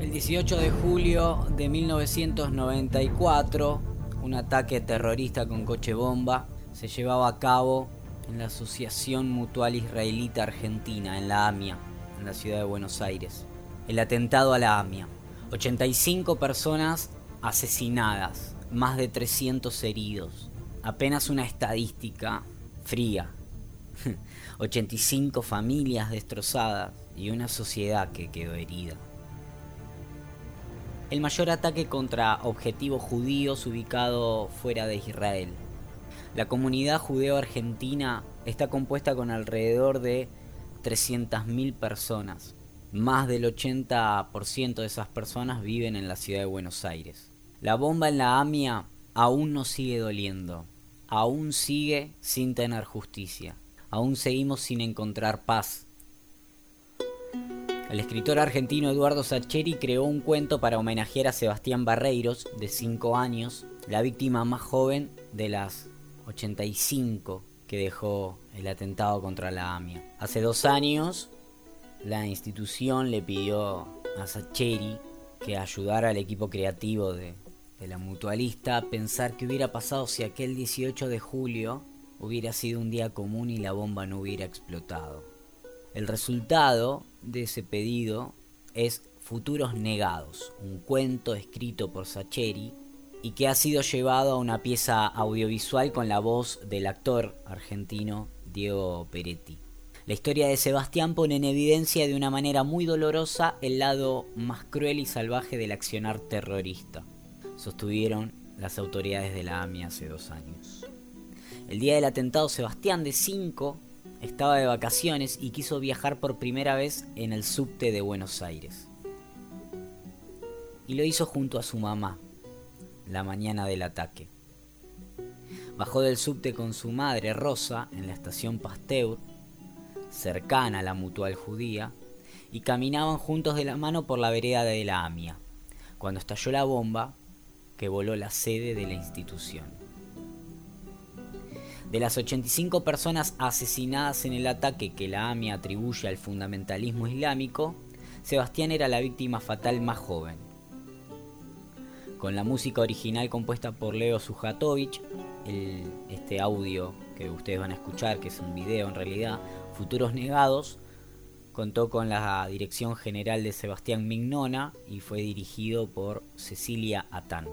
El 18 de julio de 1994, un ataque terrorista con coche bomba se llevaba a cabo en la Asociación Mutual Israelita Argentina, en la AMIA, en la ciudad de Buenos Aires. El atentado a la AMIA. 85 personas asesinadas, más de 300 heridos. Apenas una estadística fría. 85 familias destrozadas y una sociedad que quedó herida. El mayor ataque contra objetivos judíos ubicado fuera de Israel. La comunidad judeo-argentina está compuesta con alrededor de 300.000 personas. Más del 80% de esas personas viven en la ciudad de Buenos Aires. La bomba en la AMIA aún nos sigue doliendo, aún sigue sin tener justicia, aún seguimos sin encontrar paz. El escritor argentino Eduardo Sacheri creó un cuento para homenajear a Sebastián Barreiros, de 5 años, la víctima más joven de las 85 que dejó el atentado contra la AMIA. Hace dos años, la institución le pidió a Sacheri que ayudara al equipo creativo de, de la mutualista pensar qué hubiera pasado si aquel 18 de julio hubiera sido un día común y la bomba no hubiera explotado. El resultado de ese pedido es Futuros Negados, un cuento escrito por Sacheri y que ha sido llevado a una pieza audiovisual con la voz del actor argentino Diego Peretti. La historia de Sebastián pone en evidencia de una manera muy dolorosa el lado más cruel y salvaje del accionar terrorista sostuvieron las autoridades de la AMI hace dos años. El día del atentado, Sebastián de 5 estaba de vacaciones y quiso viajar por primera vez en el subte de Buenos Aires. Y lo hizo junto a su mamá, la mañana del ataque. Bajó del subte con su madre Rosa en la estación Pasteur, cercana a la mutual judía, y caminaban juntos de la mano por la vereda de la AMIA. Cuando estalló la bomba, que voló la sede de la institución. De las 85 personas asesinadas en el ataque que la AMI atribuye al fundamentalismo islámico, Sebastián era la víctima fatal más joven. Con la música original compuesta por Leo Sujatovich, este audio que ustedes van a escuchar, que es un video en realidad, Futuros Negados, Contó con la dirección general de Sebastián Mignona y fue dirigido por Cecilia Atán.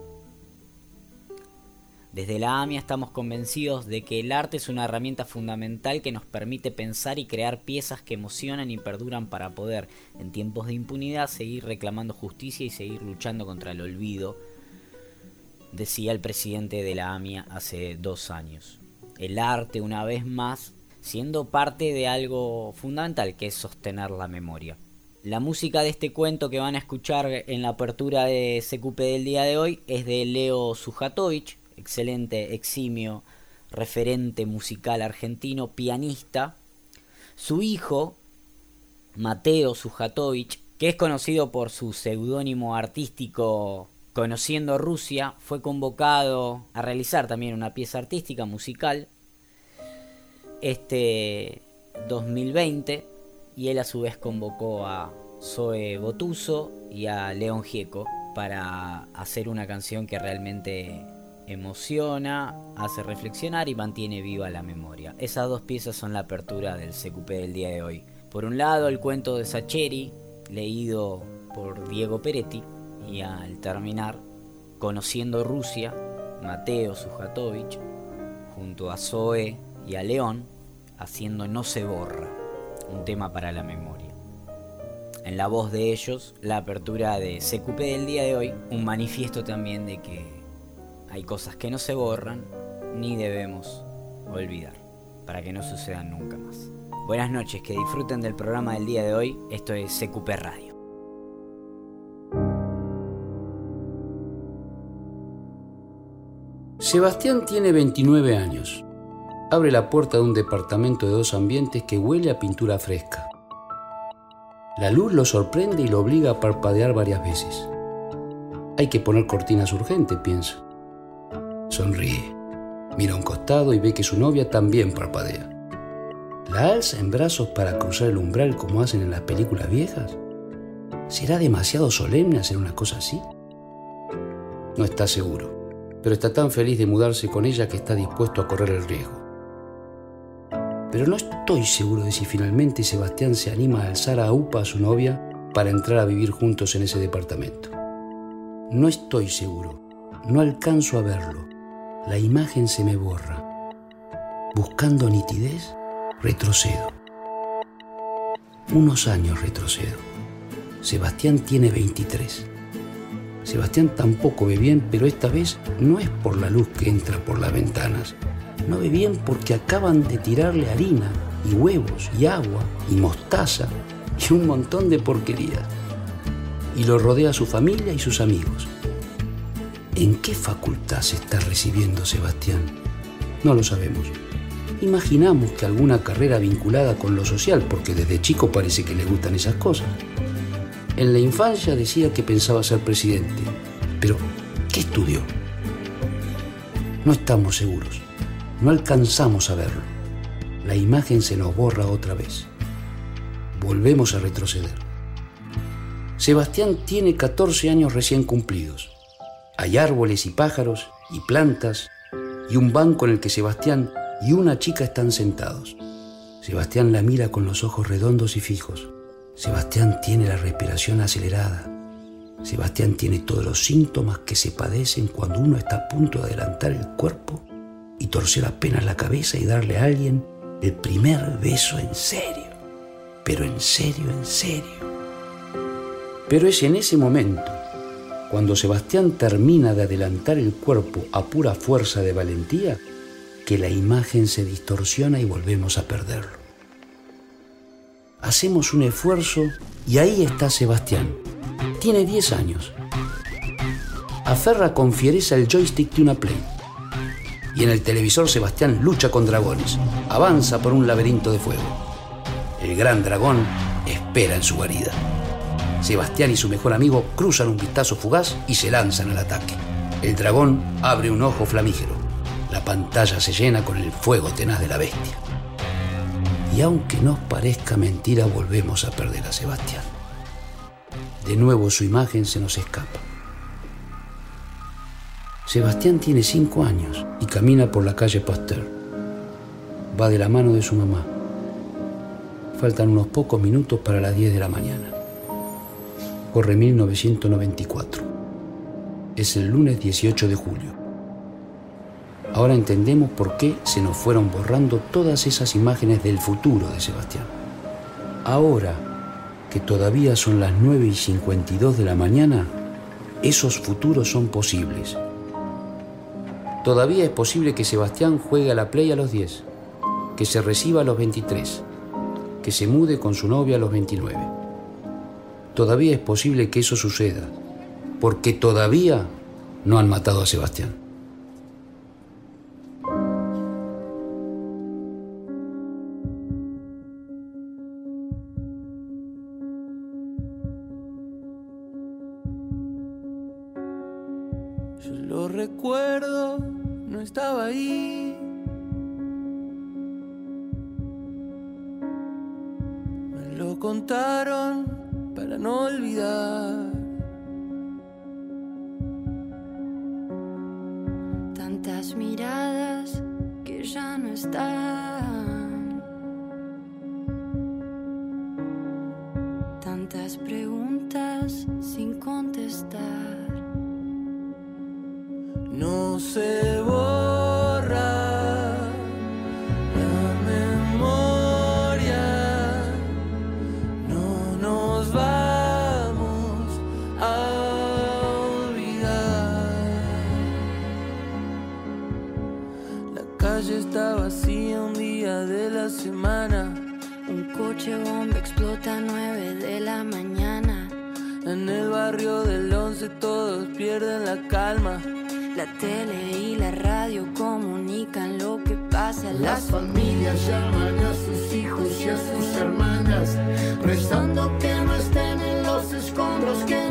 Desde la AMIA estamos convencidos de que el arte es una herramienta fundamental que nos permite pensar y crear piezas que emocionan y perduran para poder, en tiempos de impunidad, seguir reclamando justicia y seguir luchando contra el olvido, decía el presidente de la AMIA hace dos años. El arte, una vez más, siendo parte de algo fundamental que es sostener la memoria. La música de este cuento que van a escuchar en la apertura de CQP del día de hoy es de Leo Sujatovich, excelente, eximio, referente musical argentino, pianista. Su hijo, Mateo Sujatovich, que es conocido por su seudónimo artístico Conociendo Rusia, fue convocado a realizar también una pieza artística musical este 2020 y él a su vez convocó a Zoe Botuso y a León Gieco para hacer una canción que realmente emociona, hace reflexionar y mantiene viva la memoria. Esas dos piezas son la apertura del CQP del día de hoy. Por un lado, el cuento de Sacheri, leído por Diego Peretti, y al terminar, Conociendo Rusia, Mateo Sujatovich, junto a Zoe y a León, haciendo No se borra, un tema para la memoria. En la voz de ellos, la apertura de CQP del día de hoy, un manifiesto también de que hay cosas que no se borran ni debemos olvidar, para que no sucedan nunca más. Buenas noches, que disfruten del programa del día de hoy, esto es CQP Radio. Sebastián tiene 29 años abre la puerta de un departamento de dos ambientes que huele a pintura fresca. La luz lo sorprende y lo obliga a parpadear varias veces. Hay que poner cortinas urgentes, piensa. Sonríe, mira a un costado y ve que su novia también parpadea. ¿La alza en brazos para cruzar el umbral como hacen en las películas viejas? ¿Será demasiado solemne hacer una cosa así? No está seguro, pero está tan feliz de mudarse con ella que está dispuesto a correr el riesgo. Pero no estoy seguro de si finalmente Sebastián se anima a alzar a UPA a su novia para entrar a vivir juntos en ese departamento. No estoy seguro, no alcanzo a verlo. La imagen se me borra. Buscando nitidez, retrocedo. Unos años retrocedo. Sebastián tiene 23. Sebastián tampoco ve bien, pero esta vez no es por la luz que entra por las ventanas. No ve bien porque acaban de tirarle harina y huevos y agua y mostaza y un montón de porquerías. Y lo rodea su familia y sus amigos. ¿En qué facultad se está recibiendo Sebastián? No lo sabemos. Imaginamos que alguna carrera vinculada con lo social, porque desde chico parece que le gustan esas cosas. En la infancia decía que pensaba ser presidente, pero ¿qué estudió? No estamos seguros, no alcanzamos a verlo. La imagen se nos borra otra vez. Volvemos a retroceder. Sebastián tiene 14 años recién cumplidos. Hay árboles y pájaros y plantas y un banco en el que Sebastián y una chica están sentados. Sebastián la mira con los ojos redondos y fijos. Sebastián tiene la respiración acelerada. Sebastián tiene todos los síntomas que se padecen cuando uno está a punto de adelantar el cuerpo y torcer apenas la cabeza y darle a alguien el primer beso en serio. Pero en serio, en serio. Pero es en ese momento, cuando Sebastián termina de adelantar el cuerpo a pura fuerza de valentía, que la imagen se distorsiona y volvemos a perderlo hacemos un esfuerzo y ahí está Sebastián. Tiene 10 años. Aferra con fiereza el joystick de una Play. Y en el televisor Sebastián lucha con dragones. Avanza por un laberinto de fuego. El gran dragón espera en su guarida. Sebastián y su mejor amigo cruzan un vistazo fugaz y se lanzan al ataque. El dragón abre un ojo flamígero. La pantalla se llena con el fuego tenaz de la bestia y aunque nos parezca mentira, volvemos a perder a Sebastián. De nuevo su imagen se nos escapa. Sebastián tiene cinco años y camina por la calle Pasteur. Va de la mano de su mamá. Faltan unos pocos minutos para las 10 de la mañana. Corre 1994. Es el lunes 18 de julio. Ahora entendemos por qué se nos fueron borrando todas esas imágenes del futuro de Sebastián. Ahora que todavía son las 9 y 52 de la mañana, esos futuros son posibles. Todavía es posible que Sebastián juegue a la play a los 10, que se reciba a los 23, que se mude con su novia a los 29. Todavía es posible que eso suceda, porque todavía no han matado a Sebastián. recuerdo, no estaba ahí. Me lo contaron para no olvidar. Tantas miradas que ya no están. Tantas preguntas sin contestar no se olvidar. La calle está vacía un día de la semana. Un coche bomba explota a 9 de la mañana. En el barrio del 11 todos pierden la calma. La tele y la radio comunican lo que pasa. Las familias llaman a sus hijos y a sus hermanas, rezando que no estén en los escombros, que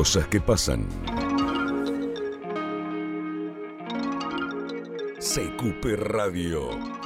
Cosas que pasan. CQP Radio.